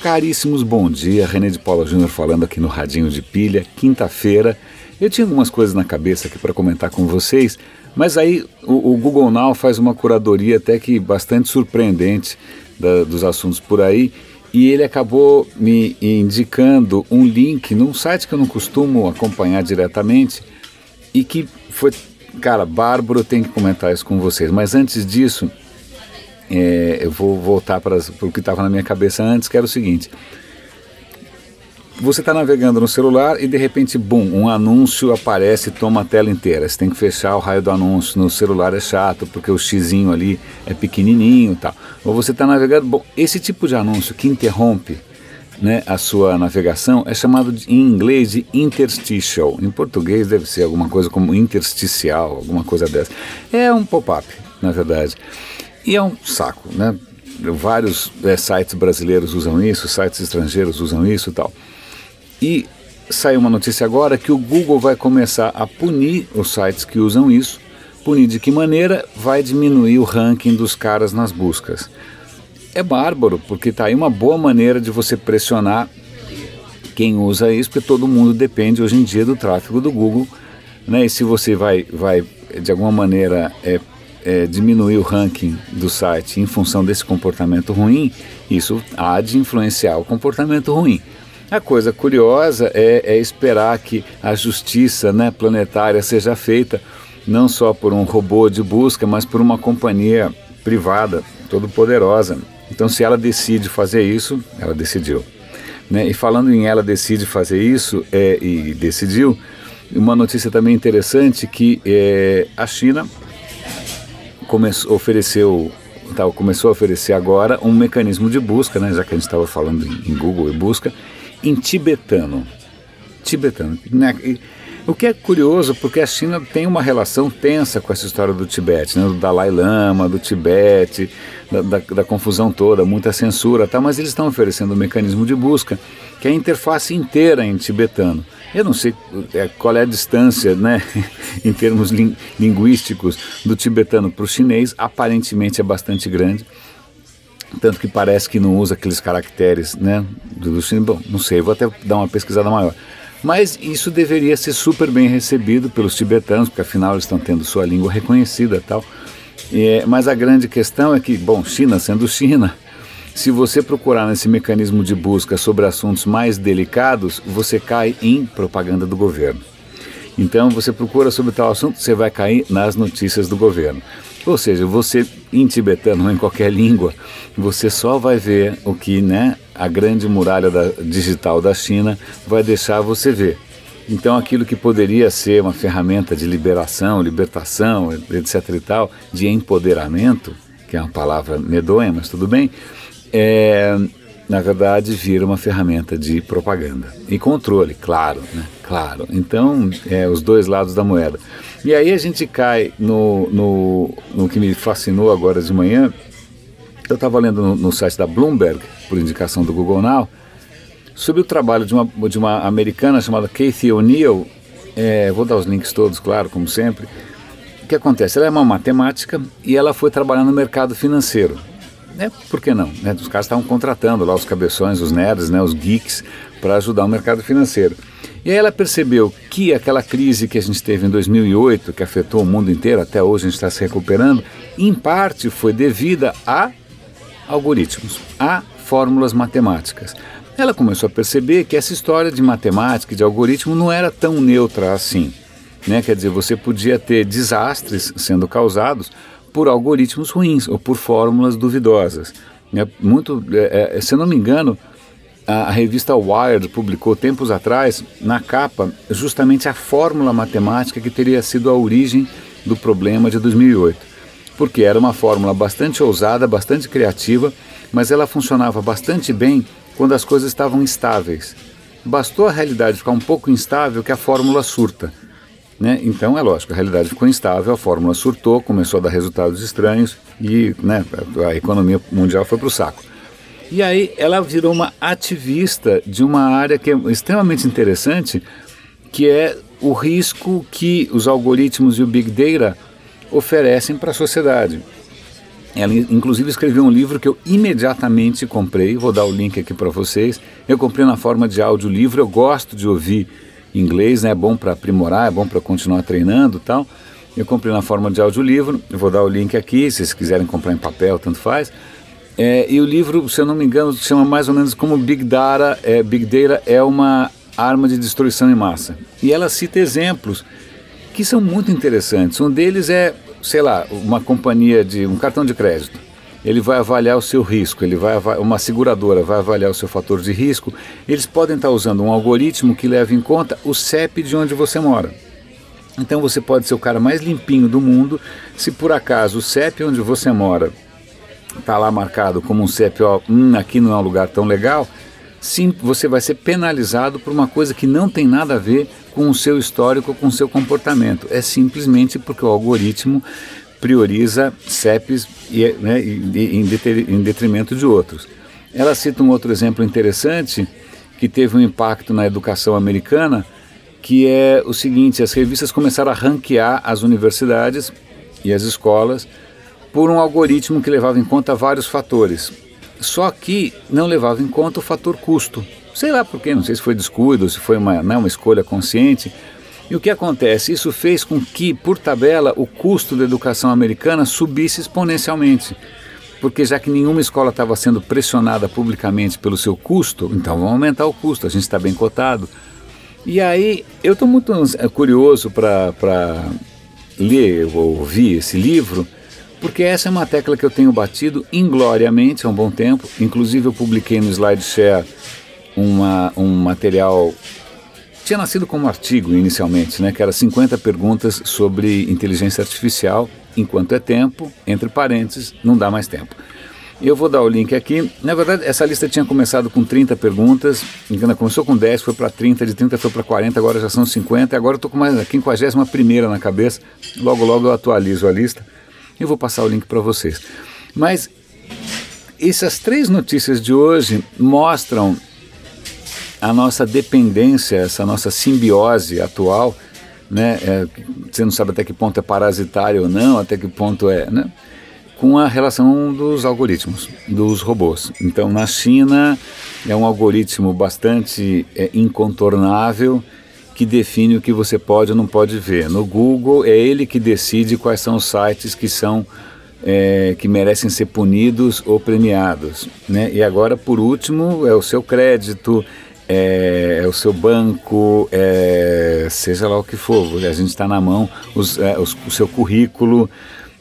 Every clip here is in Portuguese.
Caríssimos, bom dia. René de Paula Júnior falando aqui no Radinho de Pilha, quinta-feira. Eu tinha algumas coisas na cabeça aqui para comentar com vocês, mas aí o, o, Google Now faz uma curadoria até que bastante surpreendente da, dos assuntos por aí e ele acabou me indicando um link num site que eu não costumo acompanhar diretamente e que foi, cara, bárbaro, eu tenho que comentar isso com vocês. Mas antes disso, é, eu vou voltar para, o que estava na minha cabeça antes, que era o seguinte. Você está navegando no celular e de repente, bum, um anúncio aparece e toma a tela inteira. Você tem que fechar o raio do anúncio. No celular é chato porque o xizinho ali é pequenininho e tal. Ou você está navegando. Bom, esse tipo de anúncio que interrompe né, a sua navegação é chamado de, em inglês de interstitial. Em português deve ser alguma coisa como intersticial, alguma coisa dessa. É um pop-up, na verdade. E é um saco, né? Vários é, sites brasileiros usam isso, sites estrangeiros usam isso e tal. E saiu uma notícia agora que o Google vai começar a punir os sites que usam isso. Punir de que maneira? Vai diminuir o ranking dos caras nas buscas. É bárbaro, porque está aí uma boa maneira de você pressionar quem usa isso, porque todo mundo depende hoje em dia do tráfego do Google. Né? E se você vai, vai de alguma maneira, é, é, diminuir o ranking do site em função desse comportamento ruim, isso há de influenciar o comportamento ruim. A coisa curiosa é, é esperar que a justiça né, planetária seja feita não só por um robô de busca, mas por uma companhia privada, todo poderosa. Então, se ela decide fazer isso, ela decidiu. Né? E falando em ela decide fazer isso é, e decidiu, uma notícia também interessante que é, a China começou, ofereceu, tá, começou a oferecer agora um mecanismo de busca, né, já que a gente estava falando em, em, Google e busca, em tibetano. Tibetano. O que é curioso, porque a China tem uma relação tensa com essa história do Tibete, né, do Dalai Lama, do Tibete, da, da, da confusão toda, muita censura, tá, mas eles estão oferecendo um mecanismo de busca que é a interface inteira em tibetano. Eu não sei é, qual é a distância, né, em termos ling linguísticos, do tibetano para o chinês, aparentemente é bastante grande. Tanto que parece que não usa aqueles caracteres né, do, do chinês. Bom, não sei, vou até dar uma pesquisada maior. Mas isso deveria ser super bem recebido pelos tibetanos, porque afinal eles estão tendo sua língua reconhecida tal. É, mas a grande questão é que, bom, China sendo China, se você procurar nesse mecanismo de busca sobre assuntos mais delicados, você cai em propaganda do governo. Então, você procura sobre tal assunto, você vai cair nas notícias do governo. Ou seja, você em tibetano ou em qualquer língua, você só vai ver o que né, a grande muralha da, digital da China vai deixar você ver. Então, aquilo que poderia ser uma ferramenta de liberação, libertação, etc. e tal, de empoderamento, que é uma palavra medonha, mas tudo bem, é, na verdade, vira uma ferramenta de propaganda e controle, claro, né? Claro. Então, é, os dois lados da moeda. E aí a gente cai no, no, no que me fascinou agora de manhã. Eu estava lendo no, no, site da Bloomberg, por indicação do Google Now, sobre o trabalho de uma, de uma americana chamada Kathy O'Neill. É, vou dar os links todos, claro, como sempre. O que acontece? Ela é uma matemática e ela foi trabalhar no mercado financeiro né, por que não? Né? Os caras estavam contratando lá os cabeções, os nerds, né, os geeks, para ajudar o mercado financeiro. E aí ela percebeu que aquela crise que a gente teve em 2008, que afetou o mundo inteiro, até hoje a gente está se recuperando, em parte foi devida a algoritmos, a fórmulas matemáticas. Ela começou a perceber que essa história de matemática e de algoritmo não era tão neutra assim. Né? Quer dizer, você podia ter desastres sendo causados por algoritmos ruins ou por fórmulas duvidosas. É muito, é, é, se eu não me engano, a, a, revista Wired publicou tempos atrás, na capa, justamente a fórmula matemática que teria sido a origem do problema de 2008. Porque era uma fórmula bastante ousada, bastante criativa, mas ela funcionava bastante bem quando as coisas estavam estáveis. Bastou a realidade ficar um pouco instável que a fórmula surta. Né? Então, é lógico, a realidade ficou instável, a fórmula surtou, começou a dar resultados estranhos e né, a economia mundial foi para o saco. E aí ela virou uma ativista de uma área que é extremamente interessante, que é o risco que os algoritmos e o Big Data oferecem para a sociedade. Ela, inclusive, escreveu um livro que eu imediatamente comprei. Vou dar o link aqui para vocês. Eu comprei na forma de audiolivro. Eu gosto de ouvir inglês, né? é bom para aprimorar, é bom para continuar treinando tal. Eu comprei na forma de audiolivro. Eu vou dar o link aqui, se vocês quiserem comprar em papel, tanto faz. É, e o livro, se eu não me engano, se chama mais ou menos como Big Data. É, Big Data é uma arma de destruição em massa. E ela cita exemplos que são muito interessantes. Um deles é sei lá, uma companhia de um cartão de crédito, ele vai avaliar o seu risco, ele vai uma seguradora vai avaliar o seu fator de risco, eles podem estar usando um algoritmo que leva em conta o CEP de onde você mora. Então você pode ser o cara mais limpinho do mundo, se por acaso o CEP onde você mora está lá marcado como um CEP, ó, hum, aqui não é um lugar tão legal, sim, você vai ser penalizado por uma coisa que não tem nada a ver com o seu histórico, com o seu comportamento. É simplesmente porque o algoritmo prioriza CEPs e, né, em detrimento de outros. Ela cita um outro exemplo interessante que teve um impacto na educação americana, que é o seguinte: as revistas começaram a ranquear as universidades e as escolas por um algoritmo que levava em conta vários fatores. Só que não levava em conta o fator custo. Sei lá por quê, não sei se foi descuido, se foi uma, né, uma escolha consciente. E o que acontece? Isso fez com que, por tabela, o custo da educação americana subisse exponencialmente. Porque já que nenhuma escola estava sendo pressionada publicamente pelo seu custo, então vamos aumentar o custo, a gente está bem cotado. E aí, eu estou muito curioso para ler ou ouvir esse livro, porque essa é uma tecla que eu tenho batido ingloriamente há um bom tempo. Inclusive, eu publiquei no SlideShare uma, um material tinha nascido como artigo inicialmente, né, que era 50 perguntas sobre inteligência artificial, enquanto é tempo, entre parênteses, não dá mais tempo. Eu vou dar o link aqui. Na verdade, essa lista tinha começado com 30 perguntas, engana, começou com 10, foi para 30, de 30 foi para 40, agora já são 50, agora eu estou com mais a 51 na cabeça. Logo, logo eu atualizo a lista e vou passar o link para vocês. Mas essas três notícias de hoje mostram a nossa dependência, essa nossa simbiose atual, né, é, você não sabe até que ponto é parasitário ou não, até que ponto é, né, com a relação dos algoritmos, dos robôs. Então, na China, é um algoritmo bastante é, incontornável que define o que você pode ou não pode ver. No Google, é ele que decide quais são os sites que são é, que merecem ser punidos ou premiados. Né? E agora, por último, é o seu crédito, é, é, o seu banco, é, seja lá o que for, a gente está na mão, os, é, os, o seu currículo,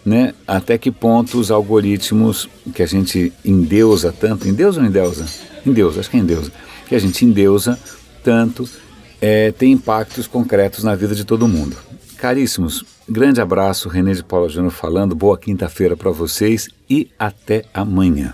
né? até que ponto os algoritmos que a gente endeusa tanto, endeusa ou endeusa? Endeusa, acho que é endeusa, que a gente endeusa tanto, é, tem impactos concretos na vida de todo mundo. Caríssimos, grande abraço, René de Paula Júnior falando, boa quinta-feira para vocês e até amanhã.